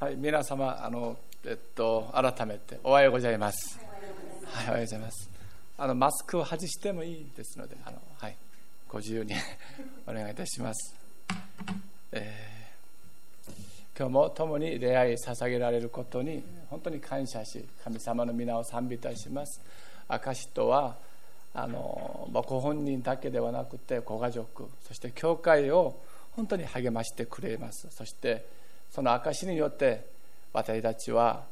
はい、皆様、あの、えっと、改めておはようございます。はい、おはようございます。あの、マスクを外してもいいですので、あの、はい、ご自由に お願いいたします。えー、今日も共に礼拝捧げられることに本当に感謝し、神様の皆を賛美いたします。証とは、あの、ご本人だけではなくて、ご家族、そして教会を本当に励ましてくれます。そして、その証によって私たちは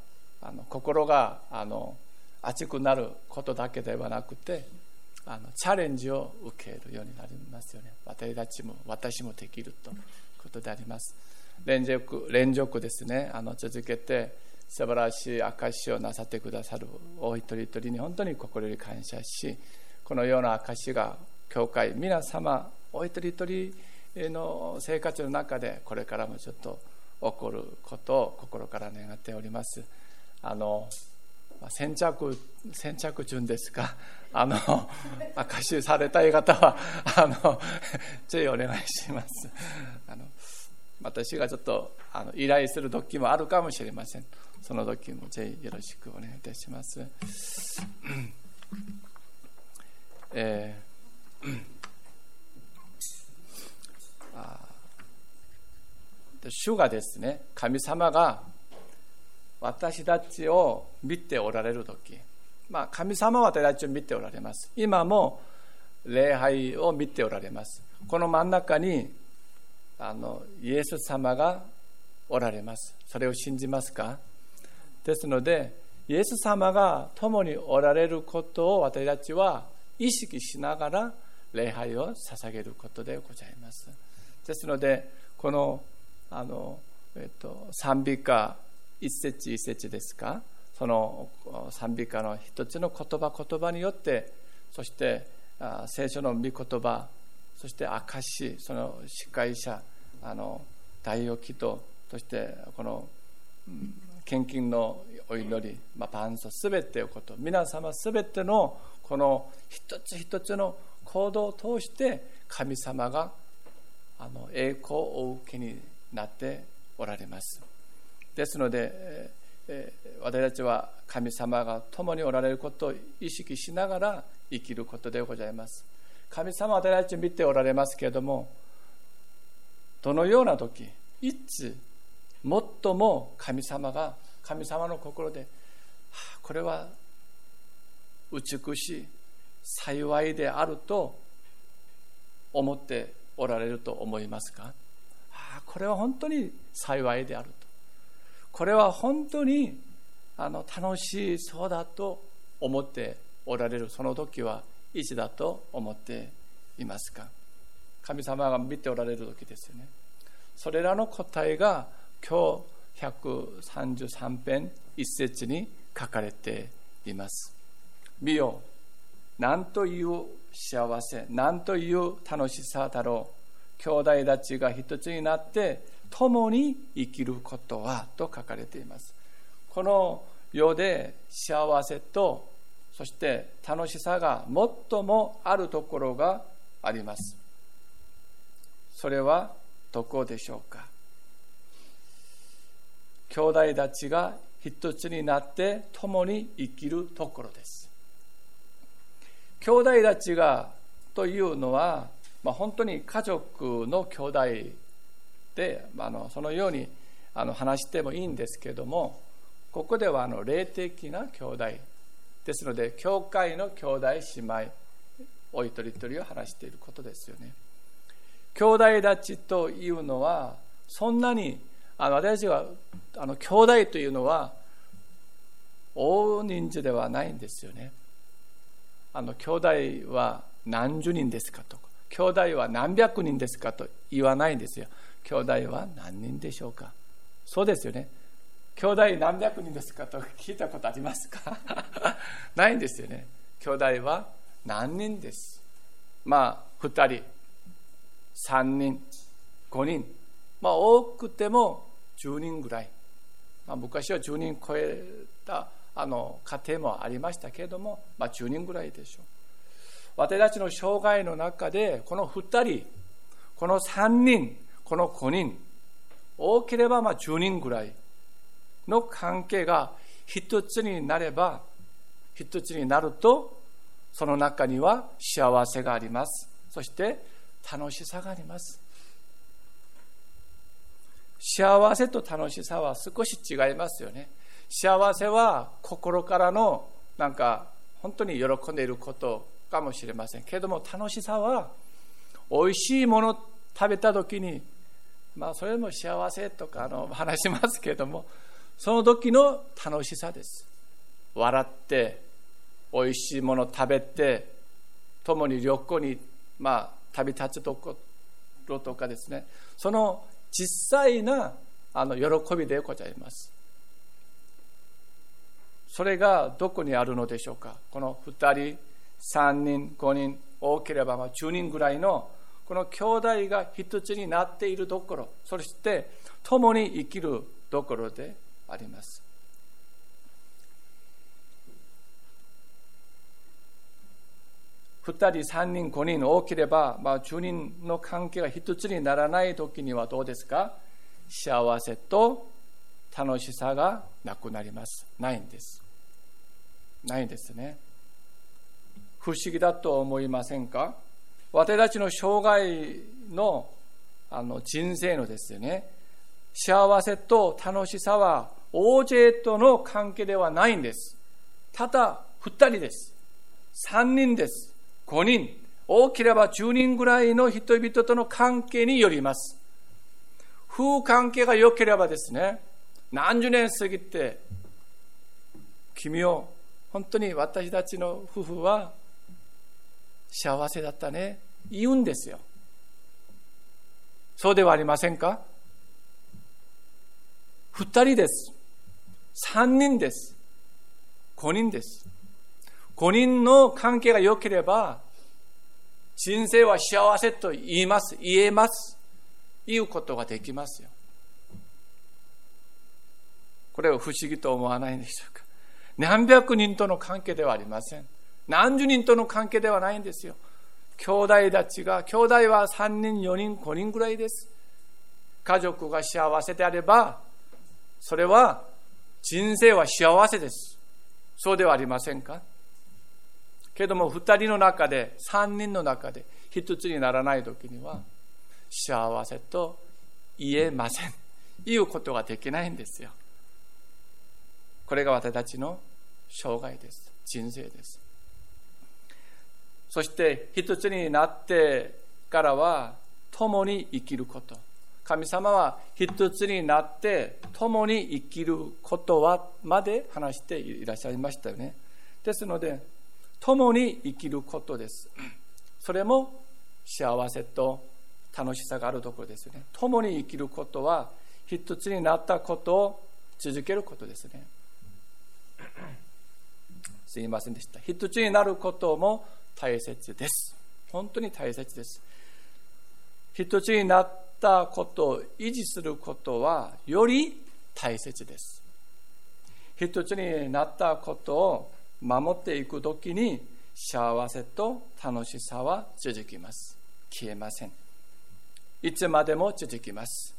あの心があの熱くなることだけではなくてあのチャレンジを受けるようになりますよね。私たちも私もできるということであります。連続連続ですね。あの続けて素晴らしい証をなさってくださるお一人一人に本当に心より感謝しこのような証が教会皆様お一人一人の生活の中でこれからもちょっと起こることを心から願っております。あの先着先着順ですか あの歌手されたい方は あの ぜひお願いします。あの私がちょっとあの依頼する時もあるかもしれません。その時もぜひよろしくお願いいたします。えー主がですね神様が私たちを見ておられる時、まあ、神様は私たちを見ておられます。今も礼拝を見ておられます。この真ん中にあのイエス様がおられます。それを信じますか？ですのでイエス様が共におられることを私たちは意識しながら礼拝を捧げることでございます。ですのでこのあの、えっと、賛美歌一節一節ですか？その賛美歌の一つの言葉言葉によってそして聖書の御言葉そして証その司会者あの大予祈祷そしてこの、献金のお祈り、まあ、パすべてのこと皆様すべてのこの一つ一つの行動を通して神様があの栄光をお受けになっておられます。ですので私たちは神様が共におられることを意識しながら生きることでございます。神様は私たちを見ておられますけれどもどのような時いつ最も神様が神様の心で、はあ、これは美しい幸いであると思っておられると思いますか？これは本当に幸いであると。これは本当にあの楽しそうだと思っておられるその時はいつだと思っていますか。神様が見ておられる時ですよね。それらの答えが今日133編一節に書かれています。見よ何という幸せ何という楽しさだろう。兄弟たちが一つになって共に生きることはと書かれています。この世で幸せとそして楽しさが最もあるところがあります。それはどこでしょうか？兄弟たちが一つになって共に生きるところです。兄弟たちがというのはまあ、本当に家族の兄弟で、まあ、のそのようにあの話してもいいんですけどもここではあの霊的な兄弟ですので教会の兄弟姉妹お一人一人を話していることですよね。兄弟たちというのはそんなにあの私たちはあの兄弟というのは大人数ではないんですよね。あの兄弟は何十人ですかとか。兄弟は何百人ですかと言わないんですよ。兄弟は何人でしょうかそうですよね。兄弟何百人ですかと聞いたことありますか？ないんですよね。兄弟は何人です？まあ、2人、3人、5人、まあ、多くても10人ぐらい。まあ、昔は10人超えたあの家庭もありましたけれども、まあ、10人ぐらいでしょう。私たちの生涯の中でこの2人この3人この5人多ければまあ10人ぐらいの関係が一つになれば一つになるとその中には幸せがあります。そして楽しさがあります。幸せと楽しさは少し違いますよね。幸せは心からのなんか本当に喜んでいること。かもしれませんけども楽しさは美味しいもの食べた時にまあそれも幸せとかあの話しますけれどもその時の楽しさです。笑って美味しいもの食べて共に旅行にまあ旅立つところとかですね。その実際なあの喜びでございます。それがどこにあるのでしょうか。この2人3人5人多ければまあ10人ぐらいのこの兄弟が一つになっているところそして共に生きるところであります。2人3人5人多ければ、まあ、10人の関係が一つにならない時にはどうですか？幸せと楽しさがなくなります。ないんです。ないんですね。不思議だと思いませんか？私たちの生涯のあの人生のですね。幸せと楽しさは大勢との関係ではないんです。ただ2人です。3人です。5人、多ければ10人ぐらいの人々との関係によります。夫婦関係が良ければですね、何十年過ぎて、君を、本当に私たちの夫婦は幸せだったね、言うんですよ。そうではありませんか？二人です。三人です。五人です。5人の関係が良ければ、人生は幸せと言います、言えます、言うことができますよ。これを不思議と思わないんでしょうか？何百人との関係ではありません。何十人との関係ではないんですよ。兄弟たちが、兄弟は3人、4人、5人ぐらいです。家族が幸せであれば、それは人生は幸せです。そうではありませんか？けども2人の中で3人の中で一つにならない時には幸せと言えません言うことができないんですよこれが私たちの生涯です人生ですそして一つになってからは共に生きること神様は一つになって共に生きることはまで話していらっしゃいましたよねですので共に生きることです。それも幸せと楽しさがあるところですよね。共に生きることは一つになったことを続けることですね。すいませんでした。一つになることも大切です。本当に大切です。一つになったことを維持することはより大切です。一つになったことを守っていく時に幸せと楽しさは続きます消えませんいつまでも続きます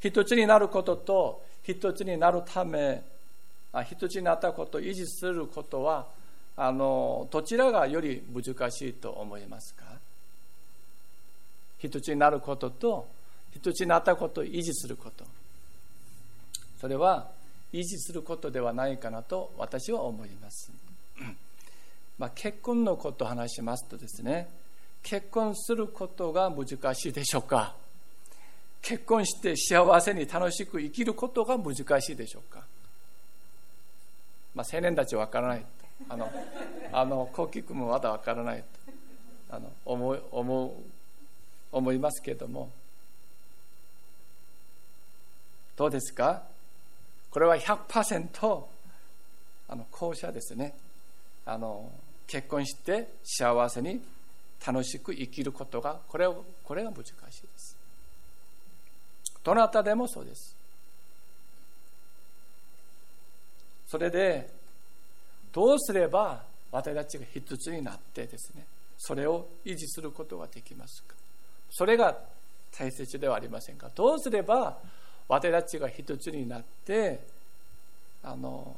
一つになることと一つになるため一つになったことを維持することはあのどちらがより難しいと思いますか？一つになることと一つになったことを維持すること。それは維持することではないかなと私は思います。まあ、結婚のことを話しますとですね結婚することが難しいでしょうか？結婚して幸せに楽しく生きることが難しいでしょうか、まあ、青年たちは分からない。あのあのコキ君もまだ分からないとあの思い思う思いますけれども。どうですか？これは100%あの後者ですね。あの結婚して幸せに楽しく生きることがこれをこれが難しいです。どなたでもそうです。それでどうすれば私たちが一つになってですねそれを維持することができますか。それが大切ではありませんか。どうすれば私たちが一つになってあの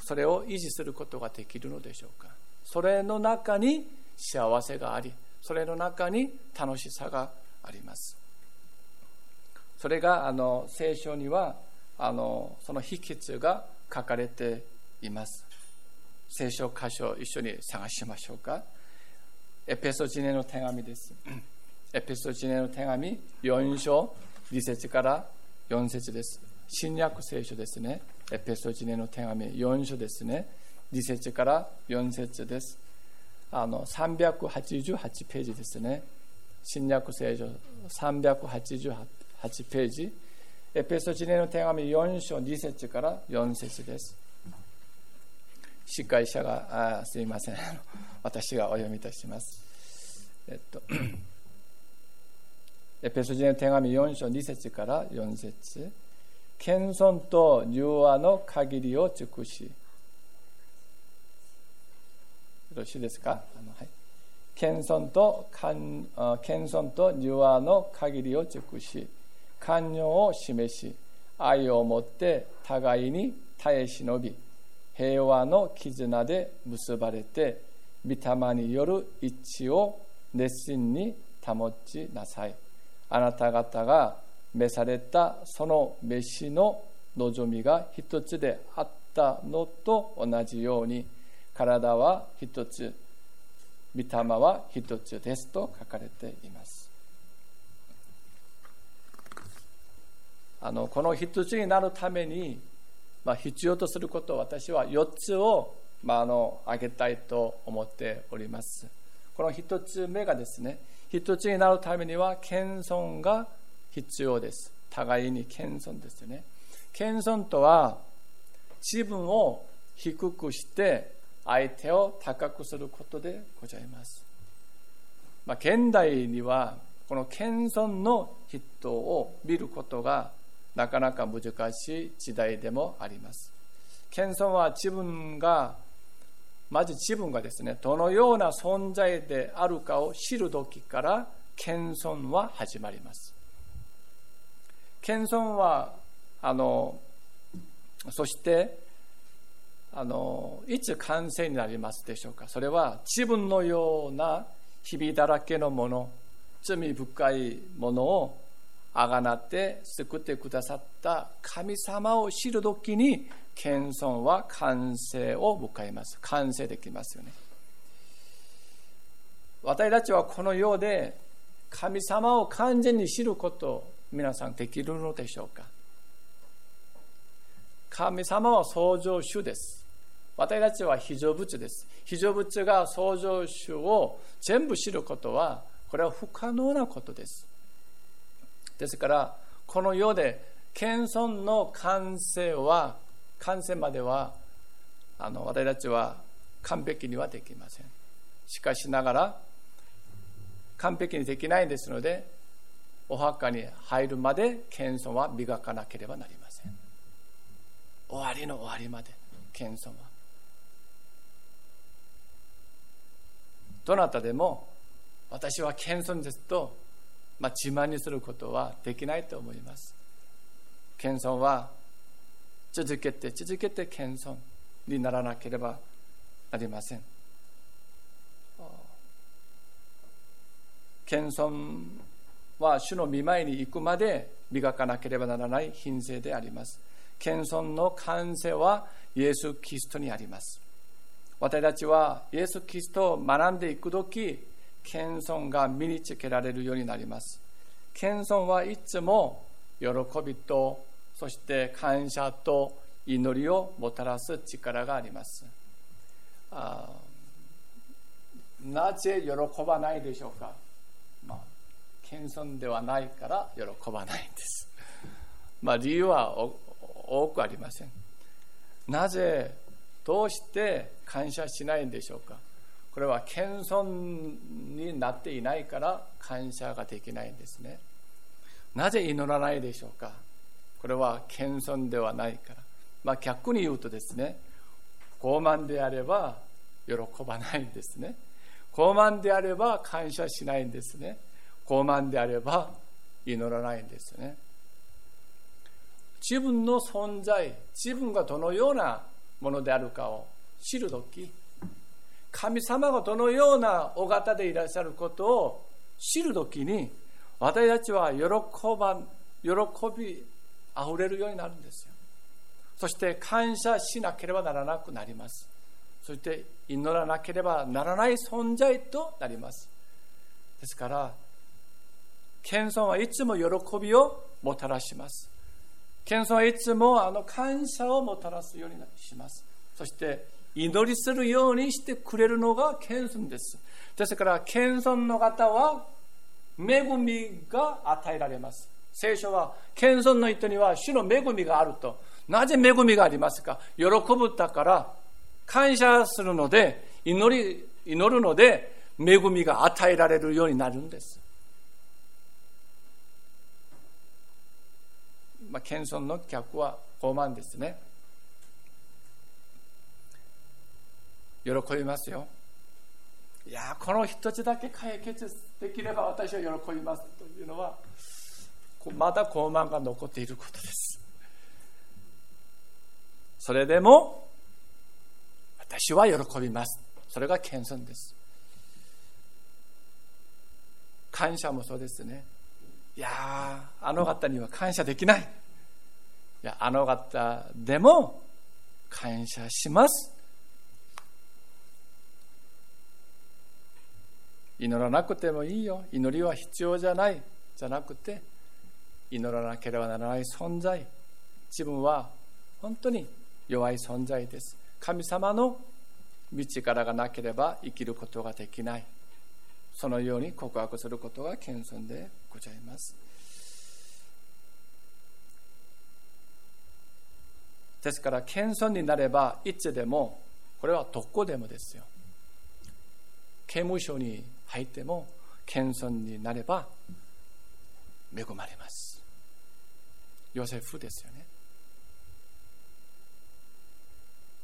それを維持することができるのでしょうか。それの中に幸せがありそれの中に楽しさがあります。それがあの聖書にはあのその秘訣が書かれています。聖書箇所一緒に探しましょうか。エペソジネの手紙です。エペソジネの手紙4章2節から4節です。新約聖書ですね。エペソジネの手紙4章ですね。2節から4節です。あの388ページですね。新約聖書388ページ。エペソジネの手紙4章2節から4節です。司会者があすいません。私がお読みいたします。えっと エペソジネの手紙4章2節から4節。謙遜と柔和の限りを尽くし。よろしいですか？あの、はい、謙遜と謙遜と柔和の限りを尽くし。寛容を示し愛を持って互いに耐え忍び。平和の絆で結ばれて御霊による一致を熱心に保ちなさい。あなた方が召されたその召しの望みが一つであったのと同じように体は一つ御霊は一つですと書かれています。あのこの一つになるために、まあ、必要とすること私は4つを、まあ、あの挙げたいと思っております。この一つ目がですね一つになるためには謙遜が必要です。互いに謙遜ですよね。謙遜とは自分を低くして相手を高くすることでございます、まあ、現代にはこの謙遜の人を見ることがなかなか難しい時代でもあります。謙遜は自分がまず自分がですねどのような存在であるかを知る時から謙遜は始まります。謙遜はあのそしてあのいつ完成になりますでしょうか？それは自分のような日々だらけのもの罪深いものをあがなって救ってくださった神様を知る時に謙遜は完成を迎えます。完成できますよね。私たちはこの世で神様を完全に知ること皆さんできるのでしょうか。神様は創造主です。私たちは非常物です。非常物が創造主を全部知ることはこれは不可能なことです。ですからこの世で謙遜の完成は完成まではあの私たちは完璧にはできません。しかしながら完璧にできないですのでお墓に入るまで謙遜は磨かなければなりません。終わりの終わりまで謙遜は。どなたでも私は謙遜ですと、まあ、自慢にすることはできないと思います。謙遜は続けて続けて謙遜にならなければなりません。謙遜は主の見舞いに行くまで磨かなければならない品性であります。謙遜の完成はイエス・キリストにあります。私たちはイエス・キリストを学んでいく時謙遜が身につけられるようになります。謙遜はいつも喜びとそして感謝と祈りをもたらす力があります。あなぜ喜ばないでしょうか、まあ、謙遜ではないから喜ばないんです、まあ、理由は多くありません。なぜどうして感謝しないんでしょうか？これは謙遜になっていないから感謝ができないんですね。なぜ祈らないでしょうか？これは謙遜ではないから、まあ、逆に言うとですね傲慢であれば喜ばないんですね。傲慢であれば感謝しないんですね。傲慢であれば祈らないんですね。自分の存在自分がどのようなものであるかを知る時神様がどのようなお方でいらっしゃることを知る時に私たちは喜ば喜びあふれるようになるんですよ。そして感謝しなければならなくなります。そして祈らなければならない存在となります。ですから謙遜はいつも喜びをもたらします。謙遜はいつもあの感謝をもたらすようにします。そして祈りするようにしてくれるのが謙遜です。ですから謙遜の方は恵みが与えられます。聖書は謙遜の人には主の恵みがあると。なぜ恵みがありますか？喜ぶだから感謝するので祈り祈るので恵みが与えられるようになるんです。まあ、謙遜の客は傲慢ですね。喜びますよ。いやこの一つだけ解決できれば私は喜びますというのはまだ傲慢が残っていることです。それでも私は喜びます。それが謙遜です。感謝もそうですね。いやあの方には感謝できない。いやあの方でも感謝します。祈らなくてもいいよ。祈りは必要じゃない。じゃなくて祈らなければならない存在。自分は本当に弱い存在です。神様の道からがなければ生きることができない。そのように告白することが謙遜でございます。ですから謙遜になればいつでもこれはどこでもですよ。刑務所に入っても謙遜になれば恵まれます。ヨセフですよね。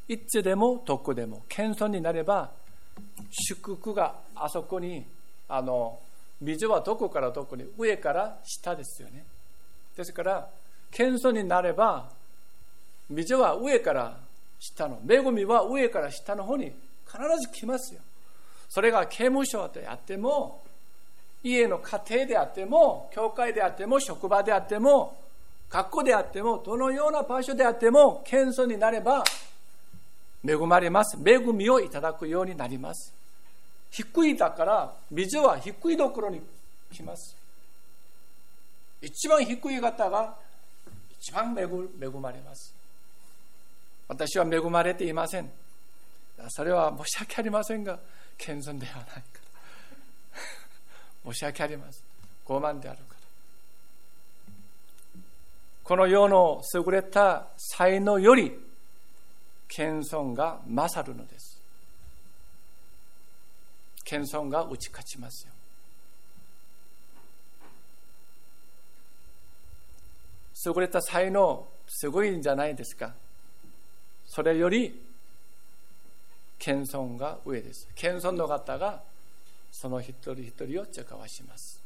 いつでもどこでも謙遜になれば祝福があそこにあの水はどこからどこに上から下ですよね。ですから謙遜になれば水は上から下の恵みは上から下の方に必ず来ますよ。それが刑務所であっても家の家庭であっても教会であっても職場であっても学校であってもどのような場所であっても謙遜になれば恵まれます。恵みをいただくようになります。低いだから水は低いところに来ます。一番低い方が一番恵まれます。私は恵まれていません。それは申し訳ありませんが謙遜ではないから。申し訳ありません。傲慢であるから。この世の優れた才能より謙遜が勝るのです。謙遜が打ち勝ちますよ優れた才能すごいんじゃないですか。それより謙遜が上です。謙遜の方がその一人一人を茶化わします。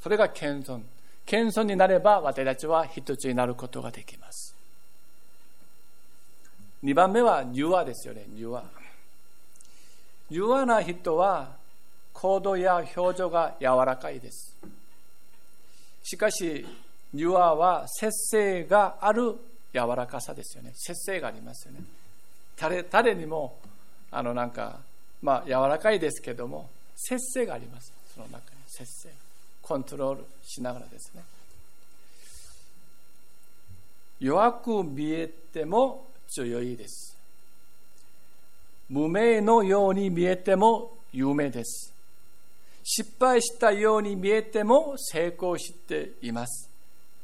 それが謙遜。謙遜になれば私たちは一つになることができます。2番目は柔和ですよね。柔和。柔和な人は行動や表情が柔らかいです。しかし柔和は節制がある柔らかさですよね。節制がありますよね。誰誰にもあのなんかまあ柔らかいですけども節制があります。その中に節制。コントロールしながらですね。弱く見えても強いです。無名のように見えても有名です。失敗したように見えても成功しています。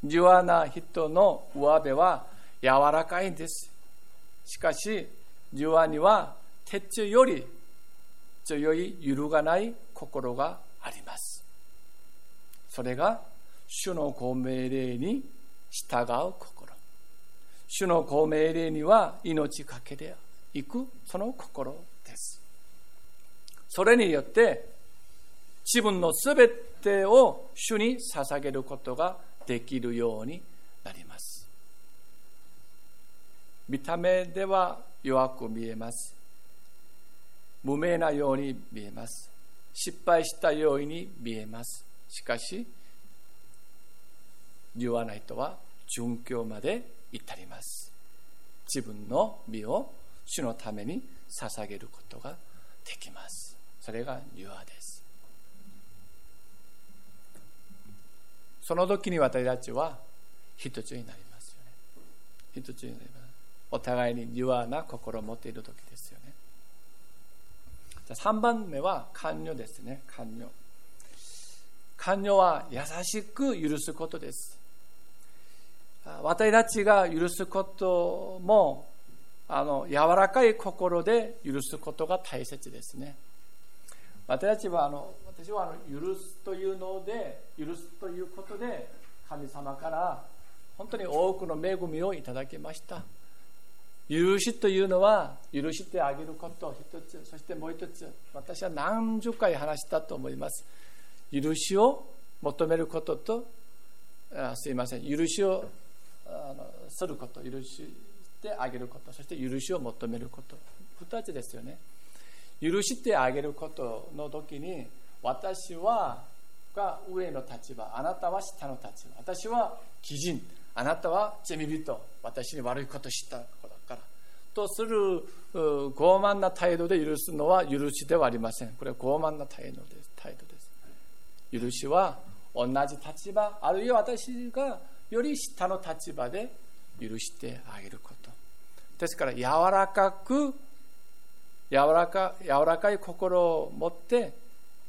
柔和な人の上辺は柔らかいんです。しかし、柔和には鉄より強い揺るがない心があります。それが、主のご命令に従う心。主のご命令には命かけていく、その心です。それによって、自分のすべてを主に捧げることができるようになります。見た目では弱く見えます。無名なように見えます。失敗したように見えます。しかし言わないとは殉教まで至ります。自分の身を主のために捧げることができます。それが柔和です。その時に私たちは一つになりますよね。一つになります。お互いに柔和な心を持っている時ですよね。3番目は寛容ですね。寛容寛容は優しく許すことです。私たちが許すこともあの柔らかい心で許すことが大切ですね。私たちはあの私はあの許すというので許すということで神様から本当に多くの恵みをいただきました。許しというのは許してあげること一つそしてもう一つ私は何十回話したと思います。許しを求めることとあすいません。許しをあのすること許してあげることそして許しを求めること。2つですよね。許してあげることの時に私はが上の立場あなたは下の立場。私は基人。あなたは罪人。私に悪いことしたこだから。とする傲慢な態度で許すのは許しではありません。これは傲慢な態度です態度です。許しは同じ立場あるいは私がより下の立場で許してあげること。ですから柔らかく柔らか柔らかい心を持って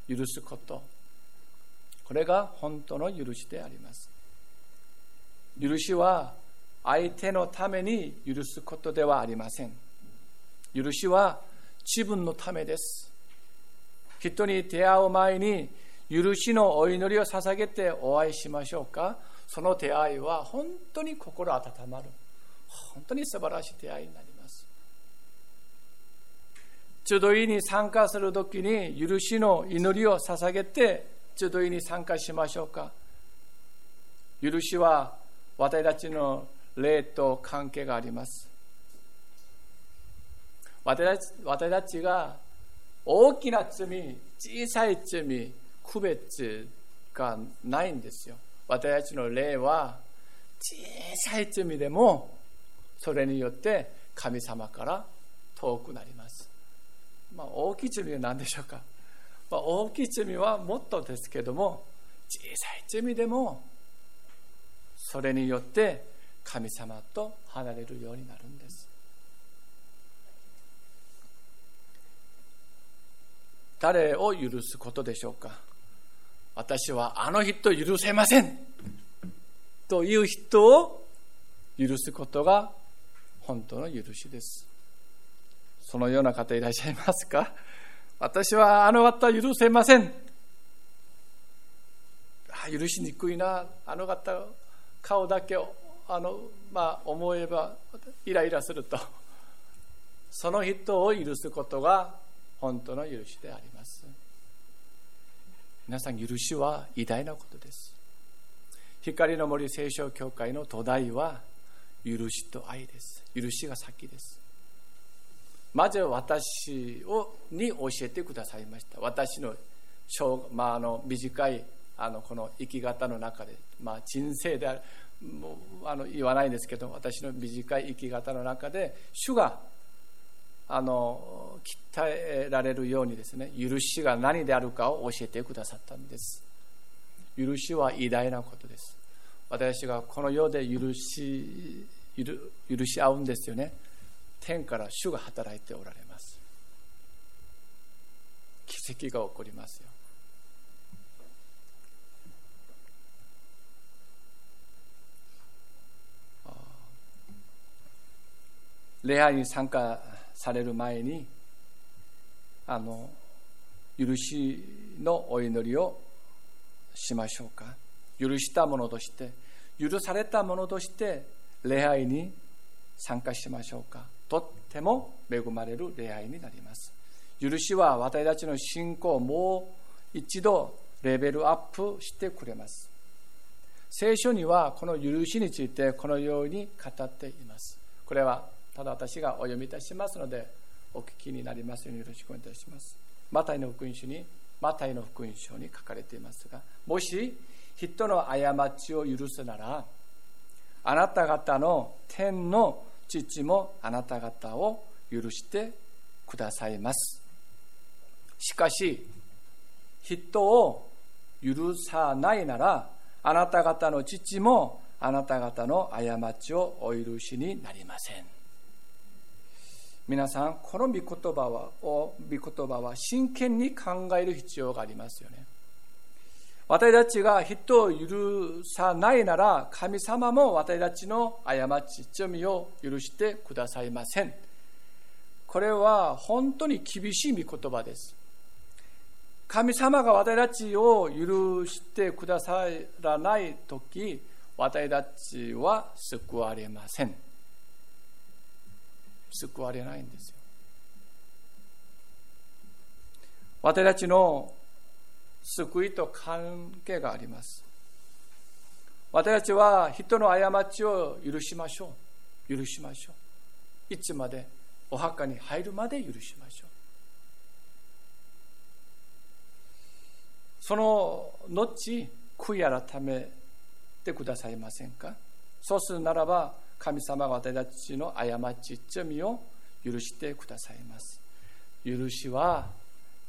許すこと。これが本当の許しであります。許しは相手のために許すことではありません。許しは自分のためです。人に出会う前に許しのお祈りを捧げてお会いしましょうか。その出会いは本当に心温まる。本当に素晴らしい出会いになります。集いに参加するときに許しの祈りを捧げて集いに参加しましょうか。許しは私たちの霊と関係があります。私たちが大きな罪小さい罪区別がないんですよ。私たちの霊は小さい罪でもそれによって神様から遠くなります。まあ、大きい罪は何でしょうか、まあ、大きい罪はもっとですけども小さい罪でもそれによって神様と離れるようになるんです。誰を許すことでしょうか私はあの人許せませんという人を許すことが本当の許しです。そのような方いらっしゃいますか？私はあの方許せません。許しにくいな、あの方、顔だけをあの、まあ、思えばイライラすると。その人を許すことが本当の許しであります。皆さん許しは偉大なことです光の森聖書教会の土台は許しと愛です許しが先ですまず私をに教えてくださいました。私のまあ、あの短いあのこの生き方の中で、まあ、人生であるもうあの言わないんですけど私の短い生き方の中で主があの鍛えられるようにですね許しが何であるかを教えてくださったんです。許しは偉大なことです。私がこの世で許し許し合うんですよね。天から主が働いておられます。奇跡が起こりますよ。礼拝に参加される前にあの許しのお祈りをしましょうか。許したものとして許されたものとして礼拝に参加しましょうか。とっても恵まれる礼拝になります。許しは私たちの信仰をもう一度レベルアップしてくれます。聖書にはこの許しについてこのように語っています。これはただ私がお読みいたしますのでお聞きになりますようによろしくお願いいたします。マタイの福音書にマタイの福音書に書かれていますがもし人の過ちを許すならあなた方の天の父もあなた方を許してくださいます。しかし人を許さないならあなた方の父もあなた方の過ちをお許しになりません。皆さんこの御言葉は御言葉は真剣に考える必要がありますよね。私たちが人を許さないなら神様も私たちの過ち罪を許してくださいません。これは本当に厳しい御言葉です。神様が私たちを許してくださらない時私たちは救われません。救われないんですよ。私たちの救いと関係があります。私たちは人の過ちを許しましょう。許しましょう。いつまでお墓に入るまで許しましょう。その後悔い改めてくださいませんか？そうするならば神様が私たちの過ち罪を許してくださいます。許しは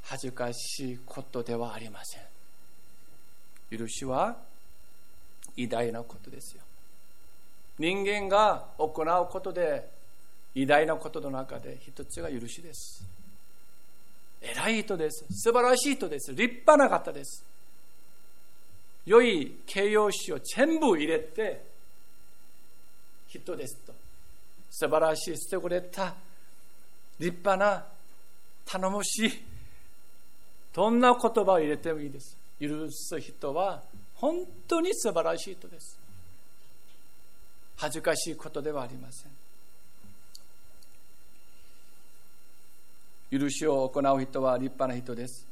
恥ずかしいことではありません。許しは偉大なことですよ。人間が行うことで偉大なことの中で一つが許しです。偉い人です。素晴らしい人です。立派な方です。良い形容詞を全部入れて人ですと。素晴らしい捨てくれた。立派な頼もしいどんな言葉を入れてもいいです。許す人は本当に素晴らしい人です。恥ずかしいことではありません。許しを行う人は立派な人です。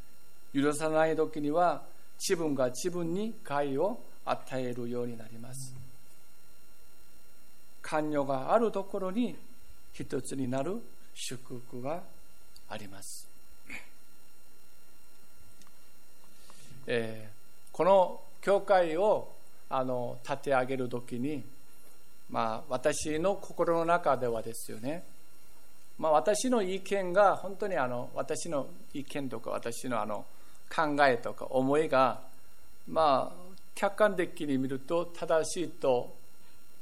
許さない時には自分が自分に害を与えるようになります。関与があるところに一つになる祝福があります。えー、この教会をあの立て上げる時に、まあ、私の心の中ではですよね、まあ、私の意見が本当にあの私の意見とか私のあの考えとか思いが、まあ、客観的に見ると正しいと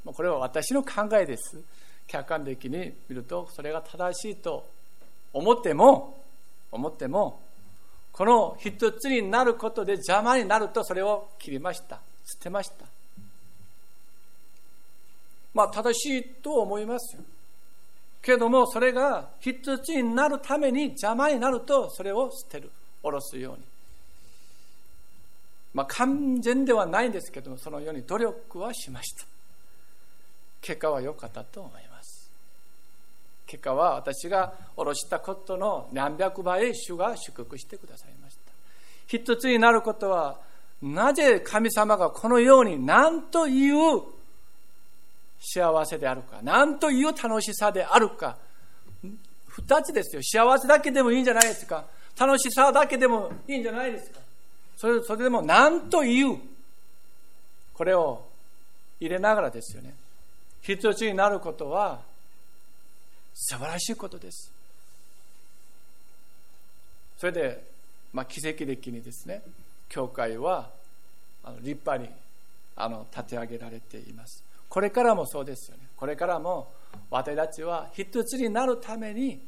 まあこれは私の考えです。客観的に見るとそれが正しいと思っても思ってもこの一つになることで邪魔になるとそれを切りました。捨てました。まあ正しいと思いますよ。けどもそれが一つになるために邪魔になるとそれを捨てる。下ろすように。まあ完全ではないんですけどもそのように努力はしました。結果は良かったと思います。結果は私が下ろしたことの何百倍主が祝福してくださいました。一つになることはなぜ神様がこのように何という幸せであるか何という楽しさであるか。二つですよ。幸せだけでもいいんじゃないですか。楽しさだけでもいいんじゃないですか。それそれでも何という。これを入れながらですよね。一つになることは素晴らしいことです。それで、まあ、奇跡的にですね教会はあの立派にあの立て上げられています。これからもそうですよね。これからも私たちは一つになるために、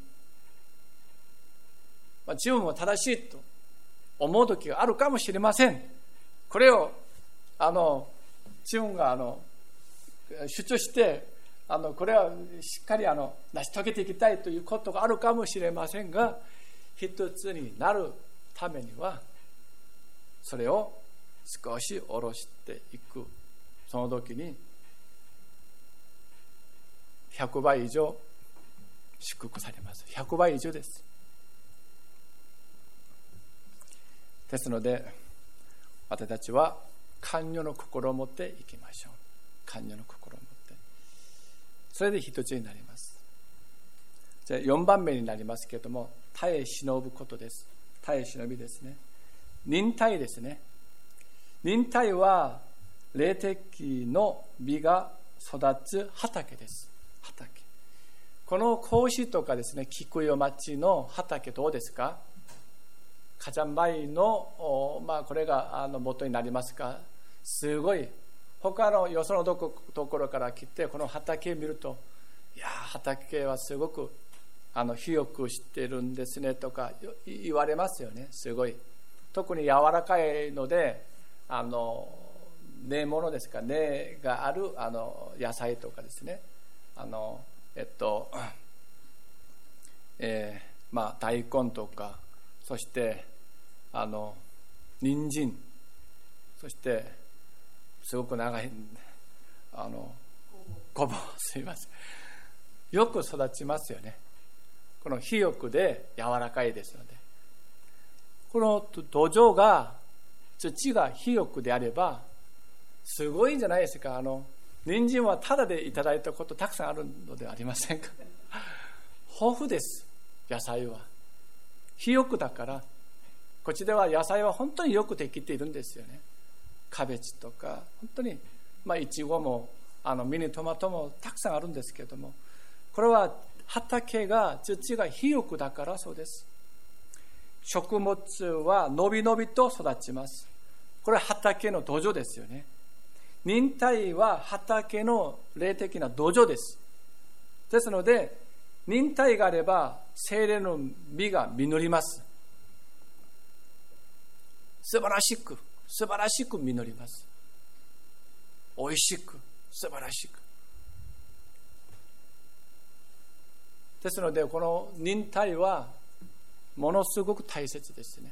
まあ、自分も正しいと思う時があるかもしれません。これをあの自分があの主張してあのこれはしっかりあの成し遂げていきたいということがあるかもしれませんが一つになるためにはそれを少し下ろしていく。その時に100倍以上祝福されます。100倍以上です。ですので私たちは寛容の心を持っていきましょう。寛容の心。それで一つになります。じゃあ4番目になりますけれども耐え忍ぶことです。耐え忍びですね。忍耐ですね。忍耐は霊的の実が育つ畑です。畑。この格子とかですね菊代町の畑どうですか？火山灰の、まあ、これがあの元になりますがすごい他のよそのところから来てこの畑を見るといや畑はすごくあの広くしてるんですねとか言われますよね。すごい。特に柔らかいのであの根物ですか根があるあの野菜とかですね。あのえっとえー、まあ大根とかそしてあの人参そしてすごく長いあのごぼうすいません。よく育ちますよね。この肥沃で柔らかいですので。この土壌が土が肥沃であればすごいんじゃないですか。あの人参はただでいただいたことたくさんあるのではありませんか？豊富です野菜は。肥沃だからこっちでは野菜は本当によくできているんですよね。キャベツとか本当にまあいちごもあのミニトマトもたくさんあるんですけどもこれは畑が土が肥沃だからそうです。食物はのびのびと育ちます。これは畑の土壌ですよね。忍耐は畑の霊的な土壌です。ですので忍耐があれば精霊の実が実ります。素晴らしく素晴らしく実ります。美味しく素晴らしく。ですのでこの忍耐はものすごく大切ですね。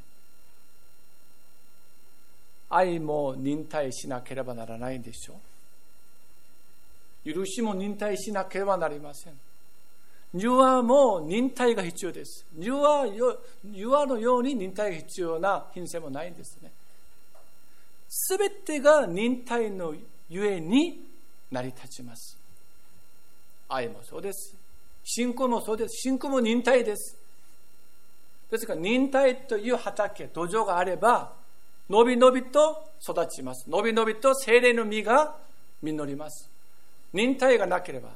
愛も忍耐しなければならないんでしょう。許しも忍耐しなければなりません。柔和も忍耐が必要です。柔和柔和のように忍耐が必要な品性もないんですね。すべてが忍耐のゆえに成り立ちます愛もそうです信仰もそうです。信仰も忍耐です。ですから忍耐という畑、土壌があれば、のびのびと育ちます。のびのびと精霊の実が実ります。忍耐がなければ、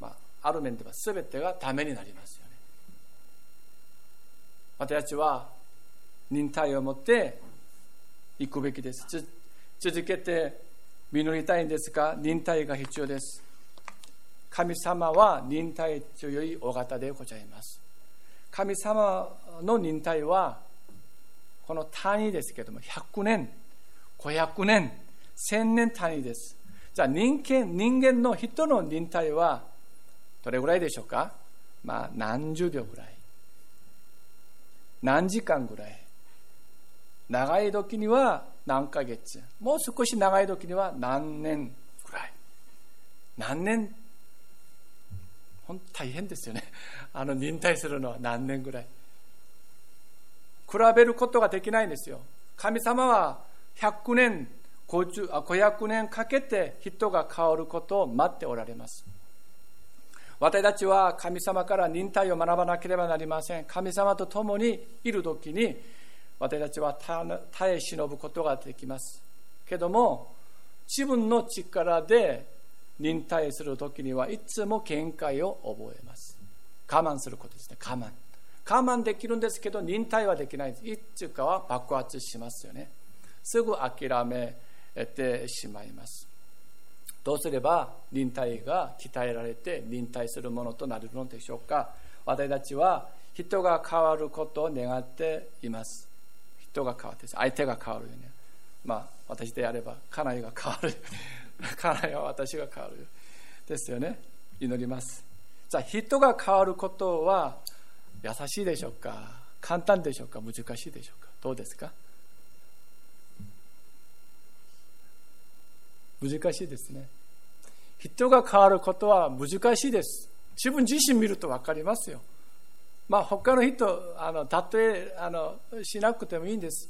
まあ、ある面では全てがダメになりますよね。私たちは忍耐を持っていくべきです。続けて実りたいんですが、忍耐が必要です。神様は忍耐強いお方でございます。神様の忍耐はこの単位ですけれども100年、500年、1000年単位です。じゃあ人間人間の人の忍耐はどれぐらいでしょうか？まあ何十秒ぐらい。何時間ぐらい？長い時には何ヶ月。もう少し長い時には何年ぐらい。何年？本当大変ですよね。あの忍耐するのは何年ぐらい。比べることができないんですよ。神様は100年、500年かけて人が変わることを待っておられます。私たちは神様から忍耐を学ばなければなりません。神様と共にいる時に私たちは耐え忍ぶことができます。けども自分の力で忍耐する時にはいつも限界を覚えます。我慢することですね。我慢。我慢できるんですけど忍耐はできないいつかは爆発しますよね。すぐ諦めてしまいます。どうすれば忍耐が鍛えられて忍耐するものとなるのでしょうか。私たちは人が変わることを願っています。人が変わって相手が変わるよねまあ私であれば家内が変わる家内 は私が変わるですよね。祈ります。じゃあ人が変わることは優しいでしょうか？簡単でしょうか？難しいでしょうか？どうですか？難しいですね。人が変わることは難しいです。自分自身見ると分かりますよ。まあ他の人あの例えあのしなくてもいいんです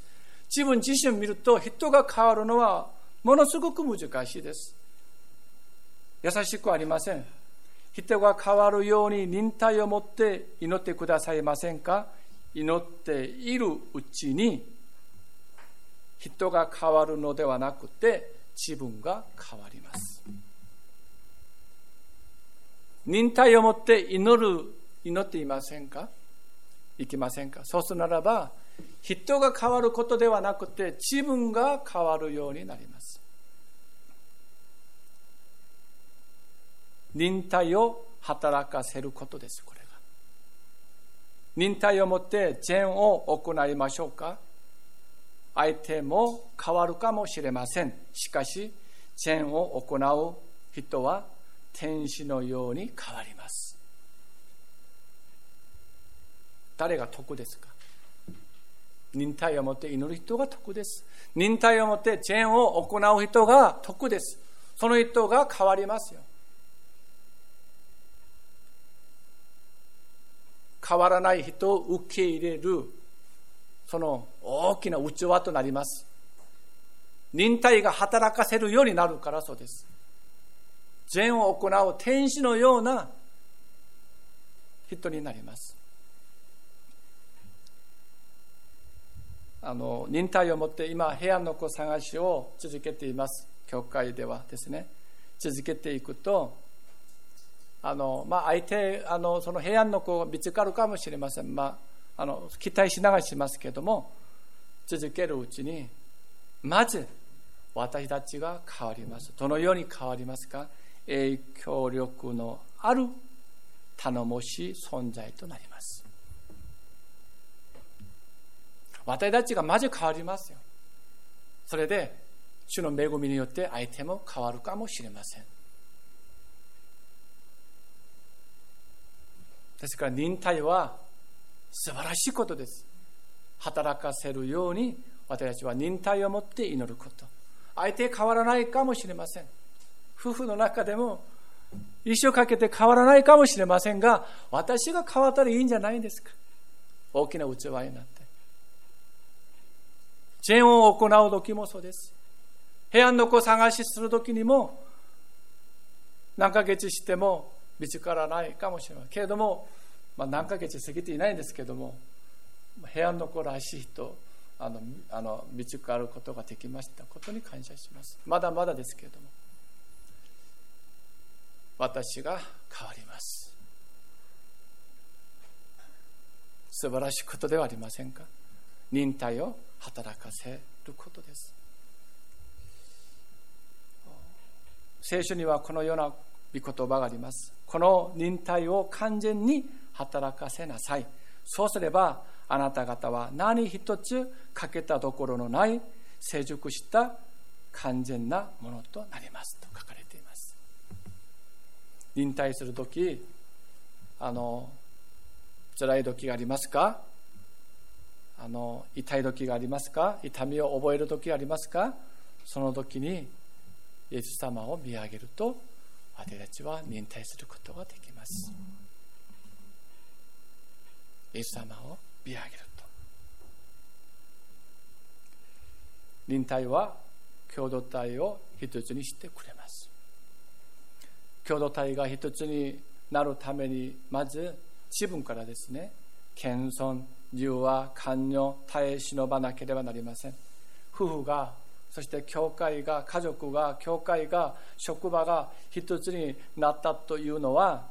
自分自身を見ると人が変わるのはものすごく難しいです。優しくありません。人が変わるように忍耐を持って祈ってくださいませんか？祈っているうちに人が変わるのではなくて自分が変わります。忍耐を持って祈る、祈っていませんか？いきませんか？そうするならば、人が変わることではなくて自分が変わるようになります。忍耐を働かせることです、これが。忍耐を持って善を行いましょうか？相手も変わるかもしれません。しかし、善を行う人は天使のように変わります。誰が得ですか？忍耐を持って祈る人が得です。忍耐を持って善を行う人が得です。その人が変わりますよ。変わらない人を受け入れるその大きな器となります。忍耐が働かせるようになるからそうです。善を行う天使のような人になります。あの忍耐を持って今平安の子探しを続けています。教会ではですね。続けていくとあの、まあ、相手あのその平安の子が見つかるかもしれません、まあ、あの期待しながらしますけども続けるうちにまず私たちが変わります。どのように変わりますか？影響力のある頼もしい存在となります。私たちがまず変わりますよ。それで主の恵みによって相手も変わるかもしれません。ですから忍耐は素晴らしいことです。働かせるように私たちは忍耐を持って祈ること。相手変わらないかもしれません。夫婦の中でも一生かけて変わらないかもしれませんが私が変わったらいいんじゃないんですか。大きな器になって。善を行う時もそうです。平安の子探しする時にも何ヶ月しても見つからないかもしれないけれども、まあ、何ヶ月過ぎていないんですけれども平安の子らしい人あのあの見つかることができましたことに感謝します。まだまだですけれども私が変わります。素晴らしいことではありませんか？忍耐を働かせることです。聖書にはこのような御言葉があります。この忍耐を完全に働かせなさい。そうすればあなた方は何一つ欠けたところのない成熟した完全なものとなります。と書かれています。忍耐する時あの辛い時がありますか？あの痛い時がありますか？痛みを覚える時がありますか？その時にイエス様を見上げると私たちは忍耐することができます。イエス様を見上げると。忍耐は共同体を一つにしてくれます。共同体が一つになるために、まず自分からですね、謙遜、柔和、寛容、耐え忍ばなければなりません。夫婦がそして教会が家族が教会が職場が一つになったというのは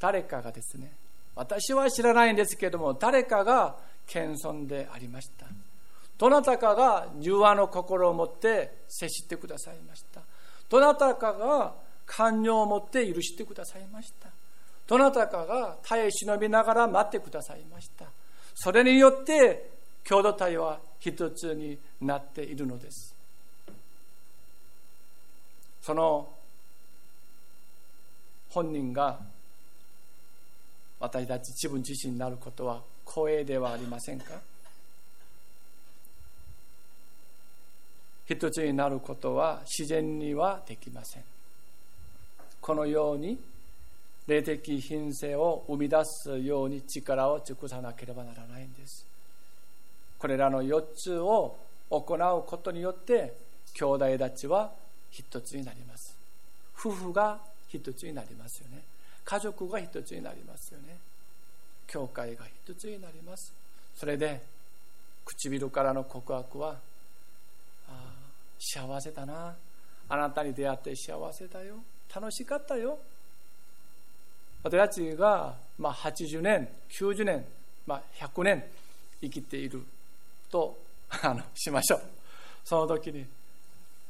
誰かがですね私は知らないんですけれども誰かが謙遜でありましたどなたかが柔和の心を持って接してくださいましたどなたかが寛容を持って許してくださいましたどなたかが耐え忍びながら待ってくださいましたそれによって共同体は一つになっているのです。その本人が私たち自分自身になることは光栄ではありませんか？一つになることは自然にはできません。このように霊的品性を生み出すように力を尽くさなければならないんです。これらの4つを行うことによって兄弟たちは一つになります。夫婦が一つになりますよね。家族が一つになりますよね。教会が一つになります。それで唇からの告白はあ幸せだな。あなたに出会って幸せだよ。楽しかったよ。私たちが、まあ、80年90年、まあ、100年生きていると あのしましょう。その時に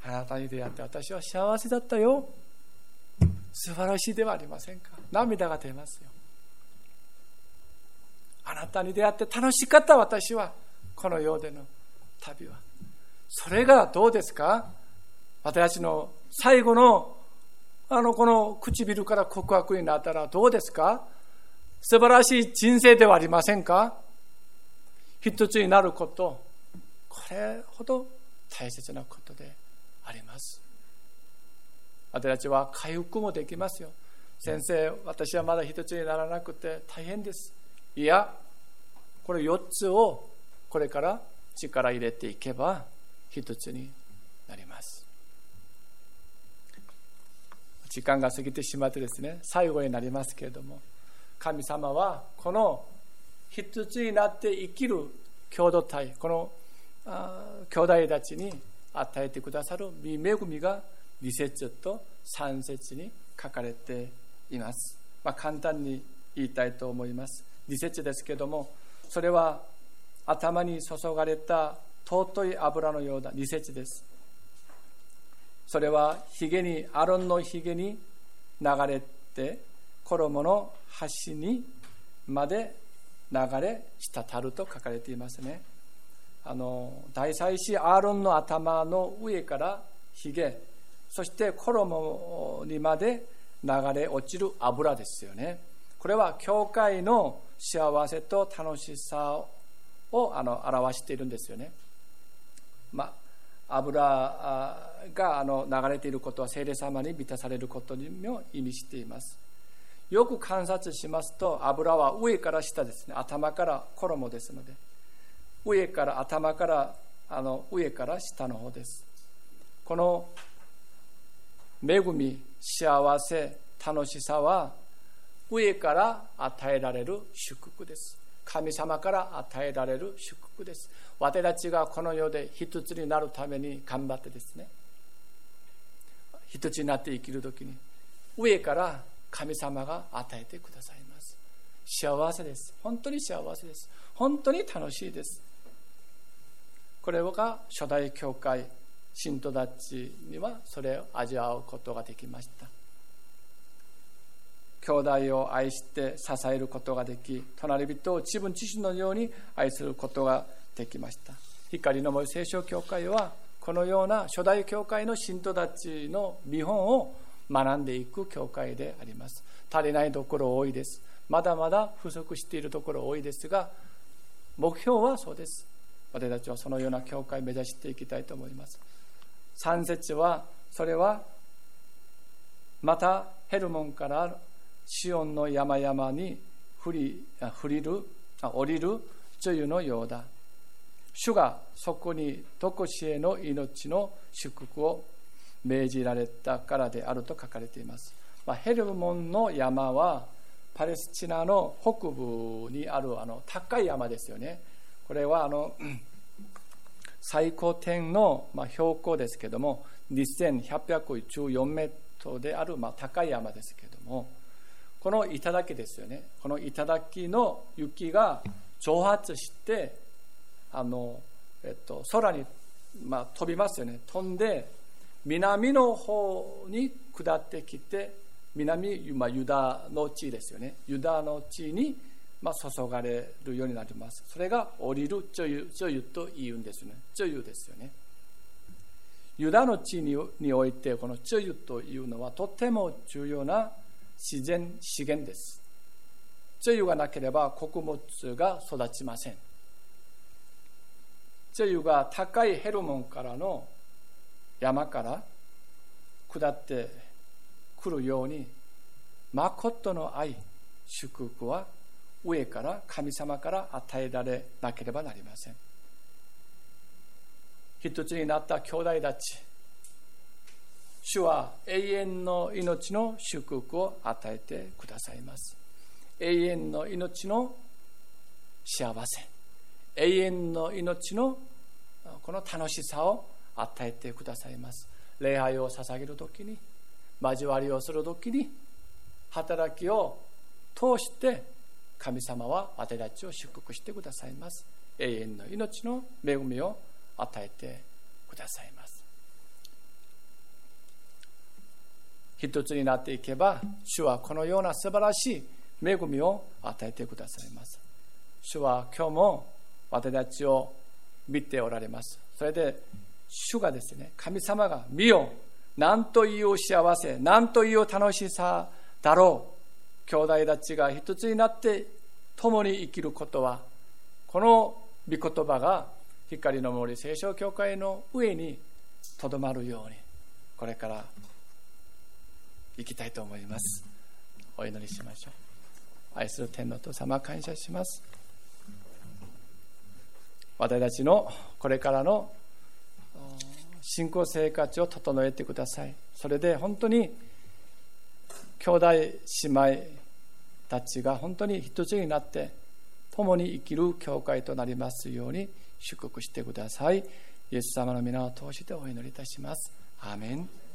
あなたに出会って私は幸せだったよ。素晴らしいではありませんか。涙が出ますよ。あなたに出会って楽しかった私は。この世での旅は。それがどうですか？私たちの最後のあのこの唇から告白になったらどうですか？素晴らしい人生ではありませんか？一つになること。これほど大切なことであります。私たちは回復もできますよ。先生私はまだ一つにならなくて大変です。いやこれ4つをこれから力入れていけば一つになります。時間が過ぎてしまってですね最後になりますけれども神様はこの一つになって生きる共同体この兄弟たちに与えてくださる見恵みが2節と3節に書かれています、まあ、簡単に言いたいと思います。2節ですけれどもそれは頭に注がれた尊い油のような2節です。それはひげにアロンのひげに流れて衣の端にまで流れ滴ると書かれていますねあの大祭司アーロンの頭の上からひげそして衣にまで流れ落ちる油ですよねこれは教会の幸せと楽しさをあの表しているんですよね。まあ、油があの流れていることは聖霊様に満たされることにも意味しています。よく観察しますと油は上から下ですね。頭から衣ですので。上から頭からあの上から下の方です。この恵み幸せ楽しさは上から与えられる祝福です。神様から与えられる祝福です。私たちがこの世で一つになるために頑張ってですね一つになって生きる時に上から神様が与えてくださいます。幸せです。本当に幸せです。本当に楽しいです。これが初代教会信徒たちにはそれを味わうことができました。兄弟を愛して支えることができ隣人を自分自身のように愛することができました。光の森聖書教会はこのような初代教会の信徒たちの見本を学んでいく教会であります。足りないところ多いです。まだまだ不足しているところ多いですが目標はそうです。私たちはそのような教会を目指していきたいと思います。3節はそれはまたヘルモンからシオンの山々に降り降りる降りる女優のようだ。主がそこに常しえの命の祝福を命じられたからであると書かれています、まあ、ヘルモンの山はパレスチナの北部にあるあの高い山ですよね。これはあの 最高点の、まあ、標高ですけども2114メートルである、まあ、高い山ですけどもこの頂ですよね。この頂の雪が蒸発してあの、えっと、空に、まあ、飛びますよね。飛んで南の方に下ってきて南、まあ、ユダの地ですよね。ユダの地に、まあ、注がれるようになります。それが降りる女優女優と言うんですよね。女優ですよね。ユダの地ににおいてこの女優というのはとても重要な自然資源です。女優がなければ穀物が育ちません。女優が高いヘルモンからの山から下ってくるように、誠の愛、祝福は上から神様から与えられなければなりません。一つになった兄弟たち主は永遠の命の祝福を与えてくださいます。永遠の命の幸せ。永遠の命のこの楽しさを与えてくださいます。礼拝を捧げる時に交わりをする時に働きを通して神様は私たちを祝福してくださいます。永遠の命の恵みを与えてくださいます。一つになっていけば主はこのような素晴らしい恵みを与えてくださいます。主は今日も私たちを見ておられます。それで主がですね神様が見よ何という幸せ何という楽しさだろう。兄弟たちが一つになって共に生きることはこの御言葉が光の森聖書教会の上にとどまるようにこれから行きたいと思います。お祈りしましょう。愛する天皇と様感謝します。私たちのこれからの信仰生活を整えてください。それで本当に兄弟姉妹たちが本当に一つになって共に生きる教会となりますように祝福してください。イエス様の皆を通してお祈りいたします。アーメン。